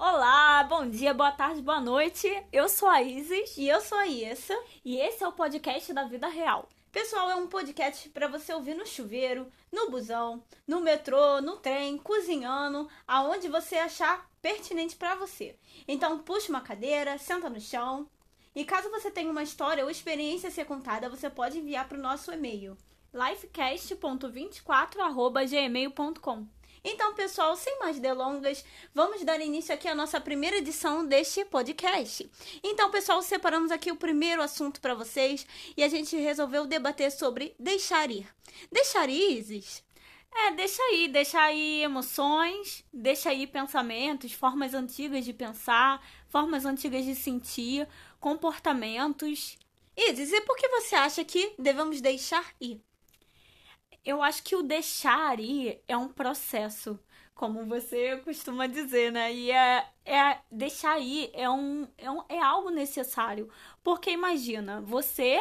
Olá, bom dia, boa tarde, boa noite. Eu sou a Isis E eu sou a Iessa. e esse é o podcast da vida real. Pessoal, é um podcast para você ouvir no chuveiro, no busão, no metrô, no trem, cozinhando, aonde você achar pertinente para você. Então, puxa uma cadeira, senta no chão. E caso você tenha uma história ou experiência a ser contada, você pode enviar para o nosso e-mail. lifecast.24@gmail.com. Então, pessoal, sem mais delongas, vamos dar início aqui à nossa primeira edição deste podcast. Então, pessoal, separamos aqui o primeiro assunto para vocês e a gente resolveu debater sobre deixar ir. Deixar ir, Isis? É, deixa aí, deixa aí emoções, deixa aí pensamentos, formas antigas de pensar, formas antigas de sentir, comportamentos. Isis, e por que você acha que devemos deixar ir? Eu acho que o deixar ir é um processo, como você costuma dizer, né? E é, é deixar ir é um, é um é algo necessário. Porque imagina, você,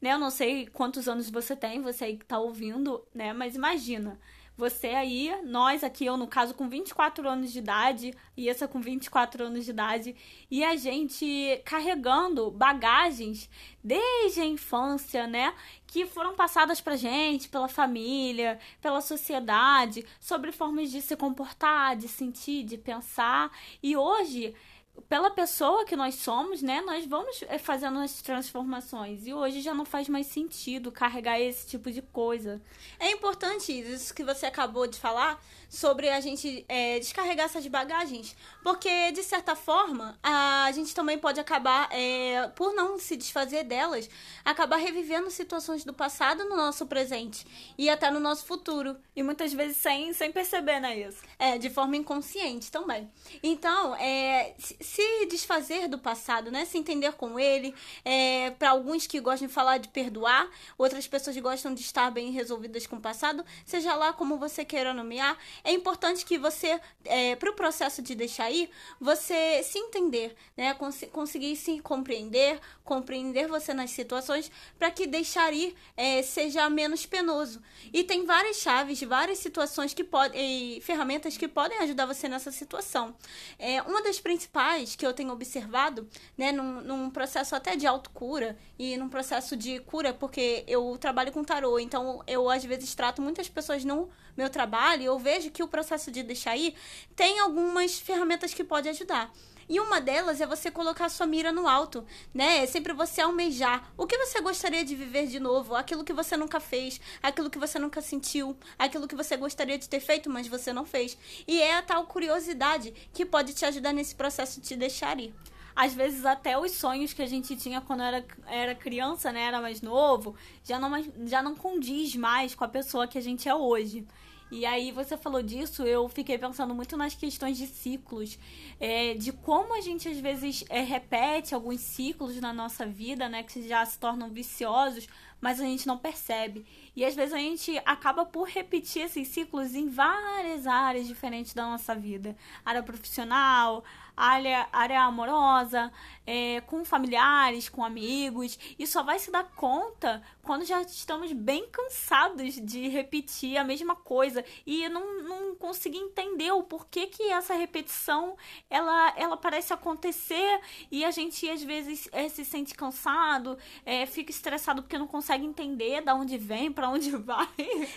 né? Eu não sei quantos anos você tem, você aí que tá ouvindo, né? Mas imagina, você aí, nós aqui, eu no caso com 24 anos de idade, e essa com 24 anos de idade, e a gente carregando bagagens desde a infância, né? Que foram passadas pra gente, pela família, pela sociedade, sobre formas de se comportar, de sentir, de pensar. E hoje, pela pessoa que nós somos, né, nós vamos eh, fazendo as transformações. E hoje já não faz mais sentido carregar esse tipo de coisa. É importante isso que você acabou de falar sobre a gente é, descarregar essas bagagens, porque de certa forma a gente também pode acabar, é, por não se desfazer delas, acabar revivendo situações do passado no nosso presente e até no nosso futuro. E muitas vezes sem, sem perceber, né, isso? É, de forma inconsciente também. Então, é, se- desfazer do passado, né? Se entender com ele. É, para alguns que gostam de falar de perdoar, outras pessoas gostam de estar bem resolvidas com o passado, seja lá como você queira nomear, é importante que você, é, para o processo de deixar ir, você se entender, né? Cons- conseguir se compreender, compreender você nas situações, para que deixar ir é, seja menos penoso. E tem várias chaves, várias situações que podem, ferramentas que podem ajudar você nessa situação. É, uma das principais que eu tenho observado, né, num, num processo até de autocura e num processo de cura, porque eu trabalho com tarô, então eu às vezes trato muitas pessoas no meu trabalho e eu vejo que o processo de deixar ir tem algumas ferramentas que podem ajudar. E uma delas é você colocar sua mira no alto, né? É sempre você almejar. O que você gostaria de viver de novo? Aquilo que você nunca fez, aquilo que você nunca sentiu, aquilo que você gostaria de ter feito, mas você não fez. E é a tal curiosidade que pode te ajudar nesse processo de te deixar ir. Às vezes até os sonhos que a gente tinha quando era, era criança, né, era mais novo, já não, já não condiz mais com a pessoa que a gente é hoje. E aí você falou disso, eu fiquei pensando muito nas questões de ciclos, é, de como a gente às vezes é, repete alguns ciclos na nossa vida, né, que já se tornam viciosos, mas a gente não percebe. E às vezes a gente acaba por repetir esses ciclos em várias áreas diferentes da nossa vida. Área profissional, área, área amorosa, é, com familiares, com amigos. E só vai se dar conta quando já estamos bem cansados de repetir a mesma coisa e não, não conseguir entender o porquê que essa repetição ela, ela parece acontecer e a gente às vezes é, se sente cansado, é, fica estressado porque não consegue entender da onde vem, para onde vai.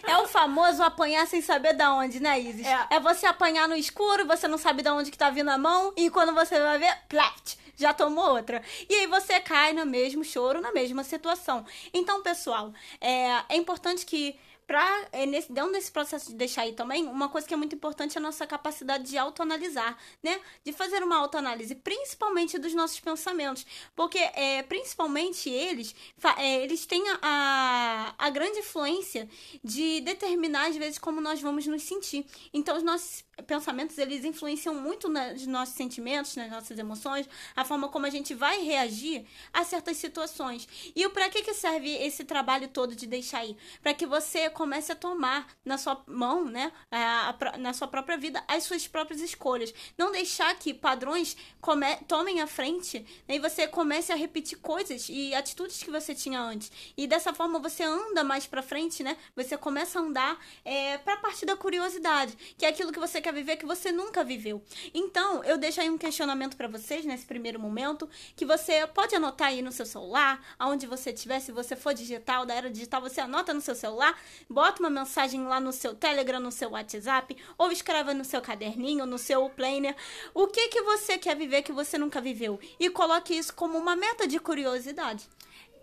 É o famoso apanhar sem saber da onde, né, Isis? É. É, você apanhar no escuro, você não sabe da onde que tá vindo a mão, e quando você vai ver, plaft, já tomou outra. E aí você cai no mesmo choro, na mesma situação. Então, pessoal, é, é importante que Pra, é, nesse, dentro desse processo de deixar aí também, uma coisa que é muito importante é a nossa capacidade de autoanalisar, né? De fazer uma autoanálise, principalmente dos nossos pensamentos. Porque, é, principalmente eles, é, eles têm a, a grande influência de determinar, às vezes, como nós vamos nos sentir. Então, os nossos pensamentos, eles influenciam muito nos nossos sentimentos, nas nossas emoções, a forma como a gente vai reagir a certas situações. E para que, que serve esse trabalho todo de deixar aí? Para que você comece a tomar na sua mão, né, a- a na sua própria vida, as suas próprias escolhas. Não deixar que padrões come- tomem a frente né, e você comece a repetir coisas e atitudes que você tinha antes. E dessa forma você anda mais para frente, né? Você começa a andar é, para a parte da curiosidade, que é aquilo que você quer quer viver que você nunca viveu. Então, eu deixo aí um questionamento para vocês nesse primeiro momento, que você pode anotar aí no seu celular, aonde você estiver, se você for digital, da era digital, você anota no seu celular, bota uma mensagem lá no seu Telegram, no seu WhatsApp, ou escreva no seu caderninho, no seu planner, o que que você quer viver que você nunca viveu e coloque isso como uma meta de curiosidade.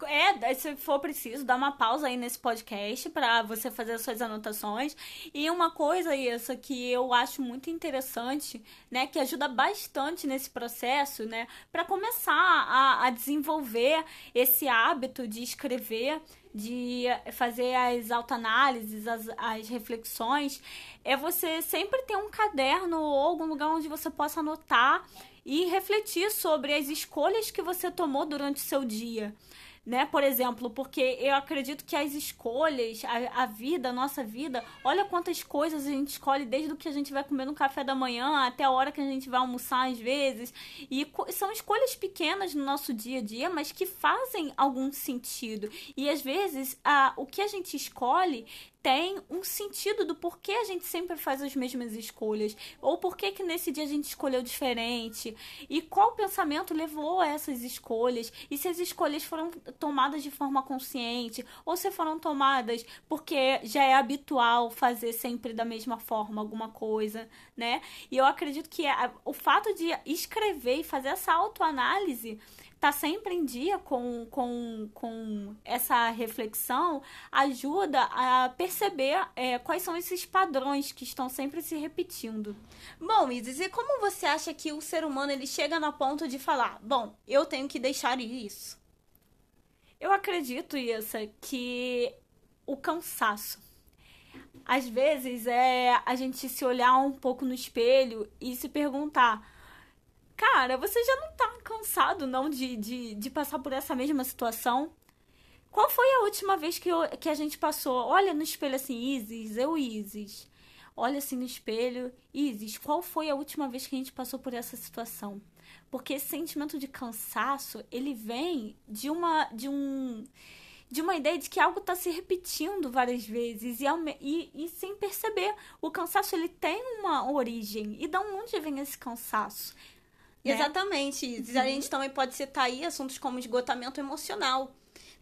É, se for preciso, dá uma pausa aí nesse podcast para você fazer as suas anotações. E uma coisa, isso que eu acho muito interessante, né, que ajuda bastante nesse processo, né, para começar a, a desenvolver esse hábito de escrever, de fazer as autoanálises, as, as reflexões, é você sempre ter um caderno ou algum lugar onde você possa anotar e refletir sobre as escolhas que você tomou durante o seu dia né? Por exemplo, porque eu acredito que as escolhas, a, a vida, a nossa vida, olha quantas coisas a gente escolhe desde o que a gente vai comer no café da manhã até a hora que a gente vai almoçar às vezes. E são escolhas pequenas no nosso dia a dia, mas que fazem algum sentido. E às vezes, a, o que a gente escolhe tem um sentido do porquê a gente sempre faz as mesmas escolhas, ou porquê que nesse dia a gente escolheu diferente, e qual pensamento levou a essas escolhas, e se as escolhas foram tomadas de forma consciente, ou se foram tomadas porque já é habitual fazer sempre da mesma forma alguma coisa, né? E eu acredito que o fato de escrever e fazer essa autoanálise tá sempre em dia com, com, com essa reflexão ajuda a perceber é, quais são esses padrões que estão sempre se repetindo. Bom, Isis, e como você acha que o ser humano ele chega no ponto de falar, bom, eu tenho que deixar isso? Eu acredito, Issa, que o cansaço. Às vezes é a gente se olhar um pouco no espelho e se perguntar Cara, você já não tá cansado, não, de, de, de passar por essa mesma situação? Qual foi a última vez que, eu, que a gente passou? Olha no espelho assim, Isis, eu, Isis. Olha assim no espelho, Isis, qual foi a última vez que a gente passou por essa situação? Porque esse sentimento de cansaço, ele vem de uma de um de uma ideia de que algo está se repetindo várias vezes e, e, e, sem perceber. O cansaço ele tem uma origem. E de onde vem esse cansaço? Né? Exatamente. A gente também pode citar aí assuntos como esgotamento emocional.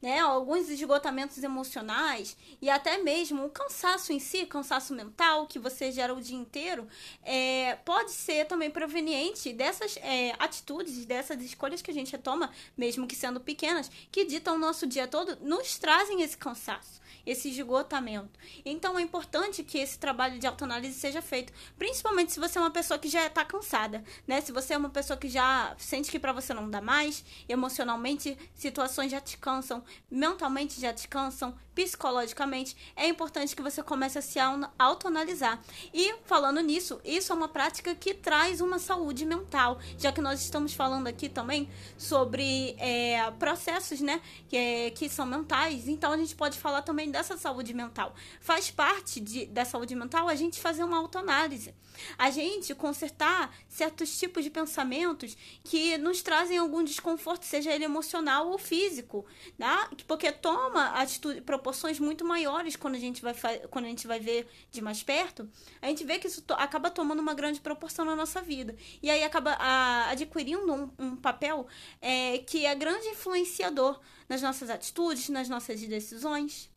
Né, alguns esgotamentos emocionais e até mesmo o cansaço em si, cansaço mental que você gera o dia inteiro, é, pode ser também proveniente dessas é, atitudes, dessas escolhas que a gente toma, mesmo que sendo pequenas, que ditam o nosso dia todo, nos trazem esse cansaço esse esgotamento. Então é importante que esse trabalho de autoanálise seja feito, principalmente se você é uma pessoa que já está cansada, né? Se você é uma pessoa que já sente que para você não dá mais, emocionalmente situações já te cansam, mentalmente já te cansam, psicologicamente, é importante que você comece a se autoanalisar. E falando nisso, isso é uma prática que traz uma saúde mental, já que nós estamos falando aqui também sobre é, processos, né, que, é, que são mentais. Então a gente pode falar também dessa saúde mental. Faz parte de, da saúde mental a gente fazer uma autoanálise. A gente consertar certos tipos de pensamentos que nos trazem algum desconforto, seja ele emocional ou físico, Porque toma atitude, proporções muito maiores quando a gente vai, quando a gente vai ver de mais perto. A gente vê que isso to acaba tomando uma grande proporção na nossa vida. E aí acaba a, adquirindo um, um papel é, que é grande influenciador nas nossas atitudes, nas nossas decisões.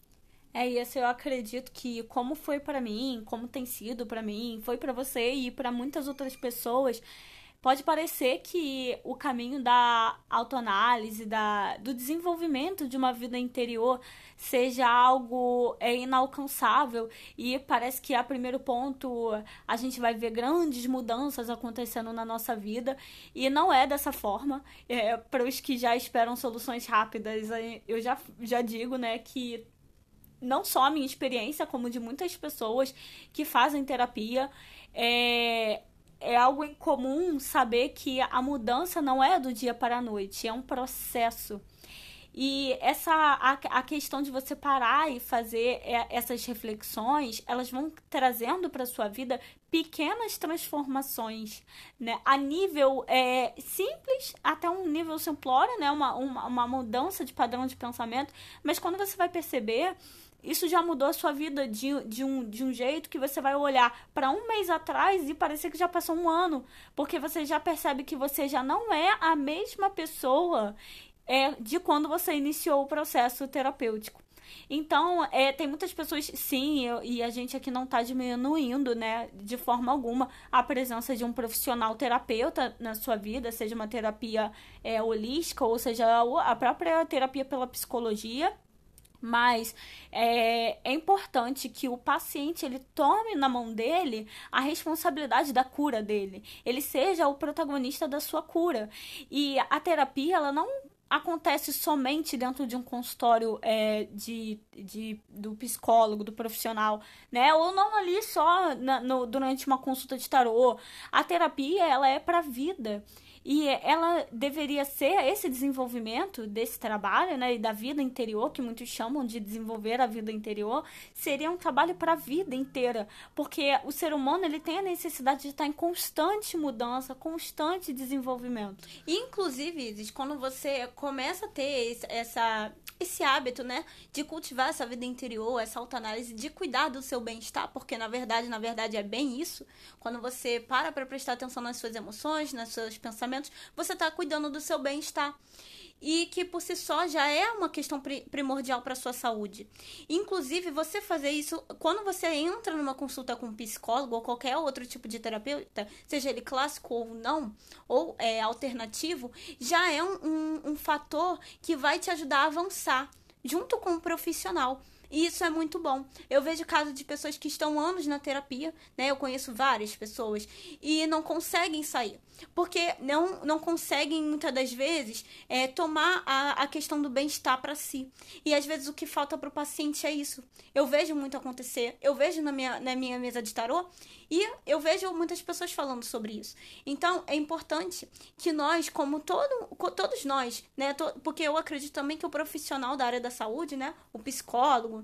É isso, eu acredito que como foi para mim, como tem sido para mim, foi para você e para muitas outras pessoas, pode parecer que o caminho da autoanálise, da, do desenvolvimento de uma vida interior seja algo é, inalcançável e parece que a primeiro ponto a gente vai ver grandes mudanças acontecendo na nossa vida e não é dessa forma. É, para os que já esperam soluções rápidas, eu já, já digo né, que não só a minha experiência, como de muitas pessoas que fazem terapia, é, é algo incomum saber que a mudança não é do dia para a noite, é um processo. E essa a, a questão de você parar e fazer é, essas reflexões, elas vão trazendo para sua vida pequenas transformações, né? A nível é, simples, até um nível simplório, né? Uma, uma, uma mudança de padrão de pensamento. Mas quando você vai perceber, isso já mudou a sua vida de, de, um, de um jeito que você vai olhar para um mês atrás e parecer que já passou um ano, porque você já percebe que você já não é a mesma pessoa é, de quando você iniciou o processo terapêutico. Então, é, tem muitas pessoas, sim, eu, e a gente aqui não está diminuindo, né, de forma alguma, a presença de um profissional terapeuta na sua vida, seja uma terapia é, holística ou seja a própria terapia pela psicologia. Mas é, é, importante que o paciente ele tome na mão dele a responsabilidade da cura dele. Ele seja o protagonista da sua cura. E a terapia, ela não acontece somente dentro de um consultório é, de, de, do psicólogo, do profissional, né? Ou não ali só na, no, durante uma consulta de tarô. A terapia, ela é para a vida. E ela deveria ser esse desenvolvimento desse trabalho, né, e da vida interior, que muitos chamam de desenvolver a vida interior, seria um trabalho para a vida inteira, porque o ser humano ele tem a necessidade de estar em constante mudança, constante desenvolvimento. Inclusive, quando você começa a ter essa esse hábito, né, de cultivar essa vida interior, essa autoanálise, de cuidar do seu bem-estar, porque na verdade, na verdade é bem isso. Quando você para para prestar atenção nas suas emoções, nos seus pensamentos, você está cuidando do seu bem-estar e que por si só já é uma questão primordial para sua saúde. Inclusive, você fazer isso quando você entra numa consulta com um psicólogo ou qualquer outro tipo de terapeuta, seja ele clássico ou não, ou é, alternativo, já é um, um, um fator que vai te ajudar a avançar junto com o profissional. E isso é muito bom. Eu vejo casos de pessoas que estão anos na terapia, né? Eu conheço várias pessoas e não conseguem sair. Porque não, não conseguem, muitas das vezes, é, tomar a, a questão do bem-estar para si. E às vezes o que falta para o paciente é isso. Eu vejo muito acontecer. Eu vejo na minha, na minha mesa de tarô e eu vejo muitas pessoas falando sobre isso. Então é importante que nós, como todo, todos nós, né? Porque eu acredito também que o profissional da área da saúde, né? O psicólogo,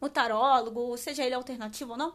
o tarólogo, seja ele alternativo ou não,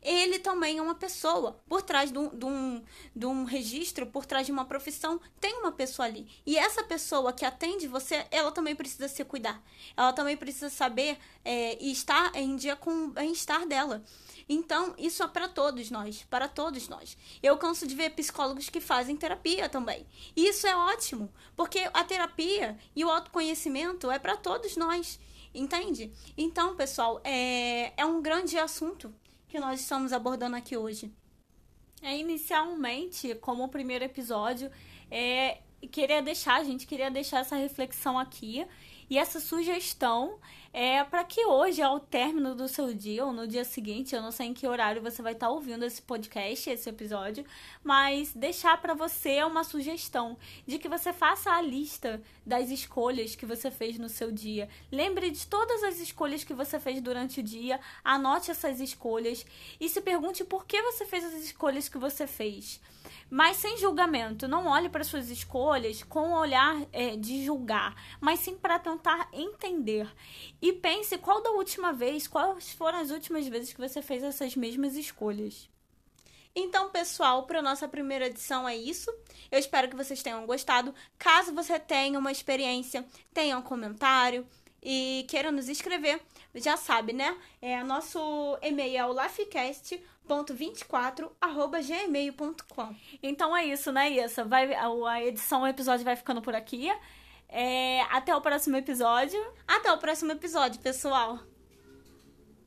ele também é uma pessoa. Por trás de um, de, um, de um registro, por trás de uma profissão, tem uma pessoa ali. E essa pessoa que atende você, ela também precisa se cuidar. Ela também precisa saber é, e estar em dia com o bem-estar dela. Então, isso é para todos nós, para todos nós. Eu canso de ver psicólogos que fazem terapia também. E isso é ótimo, porque a terapia e o autoconhecimento é para todos nós. Entende? Então, pessoal, é, é um grande assunto que nós estamos abordando aqui hoje. É, inicialmente, como o primeiro episódio, é, queria deixar, a gente queria deixar essa reflexão aqui e essa sugestão é para que hoje, ao término do seu dia ou no dia seguinte, eu não sei em que horário você vai estar tá ouvindo esse podcast, esse episódio, mas deixar para você uma sugestão de que você faça a lista das escolhas que você fez no seu dia. Lembre de todas as escolhas que você fez durante o dia, anote essas escolhas e se pergunte por que você fez as escolhas que você fez mas sem julgamento. Não olhe para suas escolhas com o olhar é, de julgar, mas sim para tentar entender. E pense qual da última vez, quais foram as últimas vezes que você fez essas mesmas escolhas. Então, pessoal, para nossa primeira edição é isso. Eu espero que vocês tenham gostado. Caso você tenha uma experiência, tenha um comentário e queira nos escrever, já sabe, né? É, nosso e-mail é o lafcast.24@gmail.com. Então é isso, né, Issa? Vai, a edição, o episódio vai ficando por aqui. É, até o próximo episódio. Até o próximo episódio, pessoal.